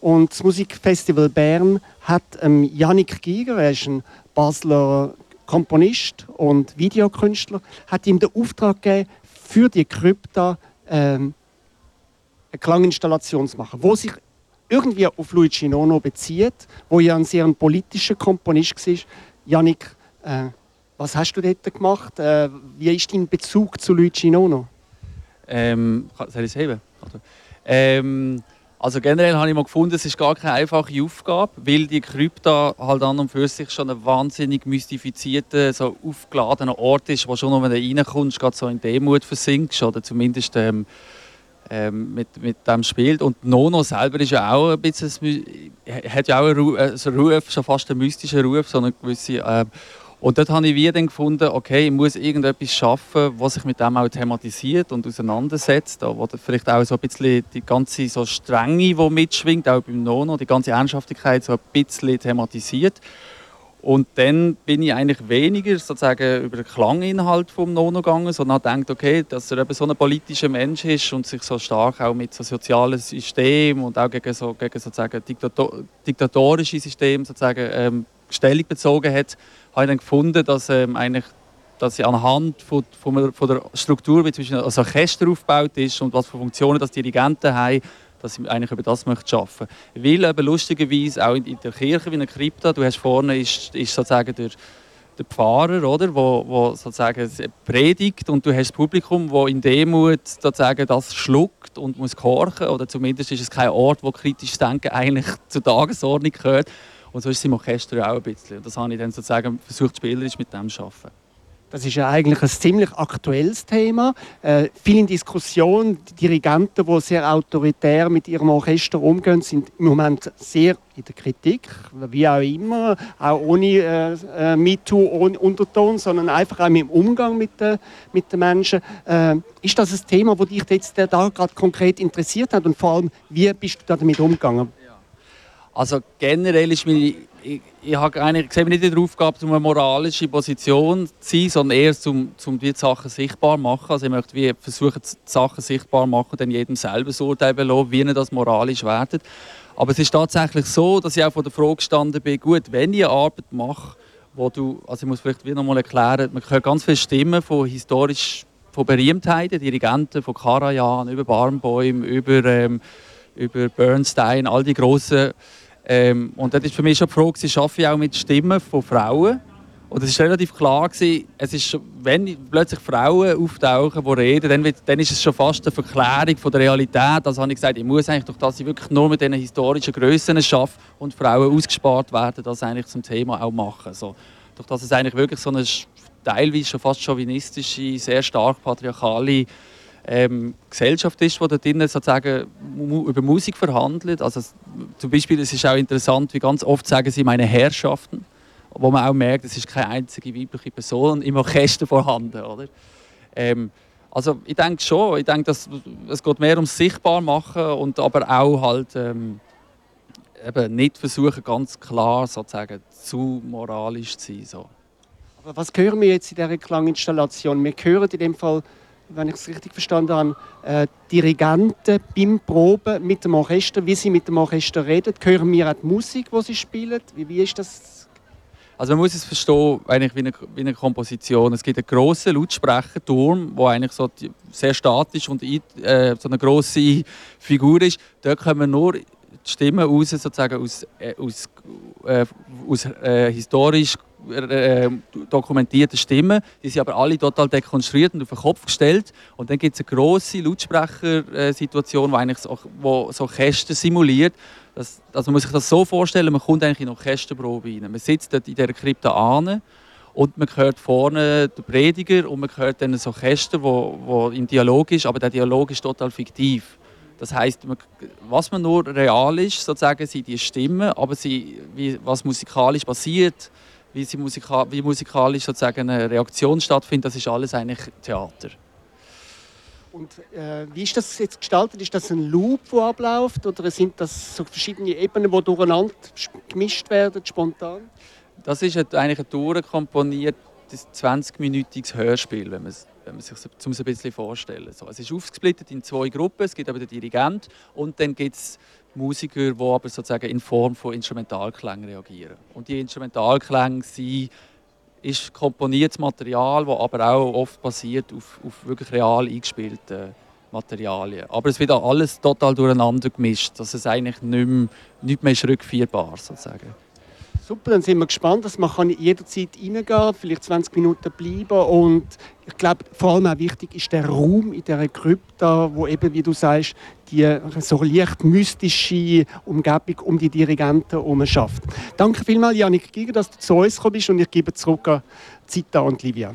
Und das Musikfestival Bern hat ähm, Yannick Giger, er ist ein Basler Komponist und Videokünstler, hat ihm den Auftrag gegeben, für die Krypta ähm, eine Klanginstallation zu machen, wo sich irgendwie auf Luigi Nono bezieht, wo ja ein sehr politischer Komponist war. Yannick, äh, was hast du dort gemacht? Äh, wie ist dein Bezug zu Luigi Nono? Ähm, soll ich es heben? Ähm, also generell habe ich mal gefunden, es ist gar keine einfache Aufgabe, weil die Krypta halt an und für sich schon ein wahnsinnig mystifizierter, so aufgeladener Ort ist, wo schon, wenn du reinkommst, gerade so in Demut versinkst oder zumindest ähm, ähm, mit, mit dem spielt. Und Nono selber ist ja auch ein bisschen, hat ja auch einen Ruf, einen Ruf schon fast einen mystischen Ruf, so eine gewisse äh, und dort habe ich wieder dann gefunden, okay, ich muss irgendetwas schaffen, was sich mit dem auch thematisiert und auseinandersetzt, wo vielleicht auch so ein bisschen die ganze so Strenge, die mitschwingt, auch beim Nono, die ganze Ernsthaftigkeit so ein bisschen thematisiert. Und dann bin ich eigentlich weniger sozusagen über den Klanginhalt vom Nono gegangen, sondern gedacht, okay, dass er eben so ein politischer Mensch ist und sich so stark auch mit so sozialen Systemen und auch gegen, so, gegen sozusagen diktator diktatorische Systeme sozusagen ähm, Stellung bezogen hat, habe ich dann gefunden, dass, ähm, eigentlich, dass ich anhand von, von, von der Struktur, wie zwischen das Orchester aufgebaut ist und was für Funktionen das Dirigenten haben, dass ich eigentlich über das möchte arbeiten möchte. Weil eben lustigerweise auch in, in der Kirche wie in der Krypta, du hast vorne ist, ist sozusagen der, der Pfarrer, oder, wo, wo sozusagen predigt und du hast das Publikum, wo in Demut sozusagen das schluckt und muss gehorchen oder zumindest ist es kein Ort, wo kritisches Denken eigentlich zur Tagesordnung gehört. Und so ist es im Orchester auch ein bisschen. Und das habe ich dann sozusagen versucht, spielerisch mit dem zu arbeiten. Das ist ja eigentlich ein ziemlich aktuelles Thema. Äh, viele in die Dirigenten, die sehr autoritär mit ihrem Orchester umgehen, sind im Moment sehr in der Kritik, wie auch immer, auch ohne äh, äh MeToo, ohne Unterton, sondern einfach auch mit dem Umgang mit, den, mit den Menschen. Äh, ist das ein Thema, das dich jetzt da gerade konkret interessiert hat und vor allem, wie bist du damit umgegangen? Also generell ist meine, ich, ich habe eigentlich, sehe nicht in der Aufgabe, um eine moralische Position zu sein, sondern eher um, um die Sachen sichtbar zu machen. Also ich möchte wie versuchen, die Sachen sichtbar zu machen und dann jedem selber das Urteil belassen, wie er das moralisch wertet. Aber es ist tatsächlich so, dass ich auch vor der Frage gestanden bin, gut, wenn ich eine Arbeit mache, wo du, also ich muss vielleicht wieder mal erklären, man hört ganz viele Stimmen von historisch, von Berühmtheiten, Dirigenten, von Karajan, über Barnbäum, über, ähm, über Bernstein, all die grossen ähm, und das ist für mich schon die Frage, sie arbeiten auch mit Stimmen von Frauen. Und es war relativ klar, gewesen, es ist, wenn plötzlich Frauen auftauchen, die reden, dann, dann ist es schon fast eine Verklärung von der Realität. Also habe ich gesagt, ich muss eigentlich durch das ich wirklich nur mit diesen historischen Grössen arbeite und Frauen ausgespart werden, das eigentlich zum Thema auch machen. So, durch das es eigentlich wirklich so eine teilweise schon fast chauvinistische, sehr stark patriarchale ähm, Gesellschaft ist, die dort drinnen sozusagen über Musik verhandelt. Also zum Beispiel, es ist auch interessant, wie ganz oft sagen sie meine Herrschaften, wo man auch merkt, es ist keine einzige weibliche Person im Orchester vorhanden, oder? Ähm, also ich denke schon, ich denke, dass es geht mehr ums Sichtbarmachen und aber auch halt ähm, eben nicht versuchen, ganz klar sozusagen zu moralisch zu sein. So. Aber was hören wir jetzt in dieser Klanginstallation? Wir hören in dem Fall wenn ich es richtig verstanden habe, äh, Dirigenten beim Proben mit dem Orchester, wie sie mit dem Orchester reden. Hören wir auch die Musik, die sie spielen? Wie, wie ist das? Also man muss es verstehen, eigentlich wie eine, wie eine Komposition. Es gibt einen grossen Lautsprecherturm, der eigentlich so sehr statisch und äh, so eine grosse Figur ist. Dort kommen nur die Stimmen raus, sozusagen aus, äh, aus, äh, aus äh, historisch äh, dokumentierten Stimmen. Die sind aber alle total dekonstruiert und auf den Kopf gestellt. Und dann gibt es eine grosse Lautsprechersituation, die so, wo so Kästen simuliert. Das, also man muss sich das so vorstellen, man kommt eigentlich in eine Orchesterprobe rein. Man sitzt dort in dieser Krypta an und man hört vorne den Prediger und man hört dann ein Orchester, wo, wo im Dialog ist, aber der Dialog ist total fiktiv. Das heißt, was man nur real ist, sozusagen, sind die Stimmen, aber sie, wie, was musikalisch passiert, wie, sie musikal wie musikalisch sozusagen eine Reaktion stattfindet, das ist alles eigentlich Theater. Und äh, wie ist das jetzt gestaltet? Ist das ein Loop, der abläuft, oder sind das so verschiedene Ebenen, die durcheinander gemischt werden, spontan? Das ist eigentlich ein durchkomponiertes 20-minütiges Hörspiel, wenn man es wenn man sich so, ein bisschen vorstellen. So, es ist aufgesplittet in zwei Gruppen. Es gibt aber den Dirigent und dann gibt es Musiker, die aber sozusagen in Form von Instrumentalklängen reagieren. Und die Instrumentalklänge sind ist komponiertes Material, das aber auch oft basiert auf, auf wirklich real eingespielten Materialien. Aber es wird alles total durcheinander gemischt, dass es eigentlich nicht mehr, nicht mehr ist rückführbar sozusagen. Super, dann sind wir gespannt, dass man kann jederzeit reingehen vielleicht 20 Minuten bleiben und ich glaube, vor allem auch wichtig ist der Raum in dieser Krypta, wo eben, wie du sagst, die so leicht mystische Umgebung um die Dirigenten herum schafft. Danke vielmals, Janik Giger, dass du zu uns gekommen bist und ich gebe zurück an Zita und Livia.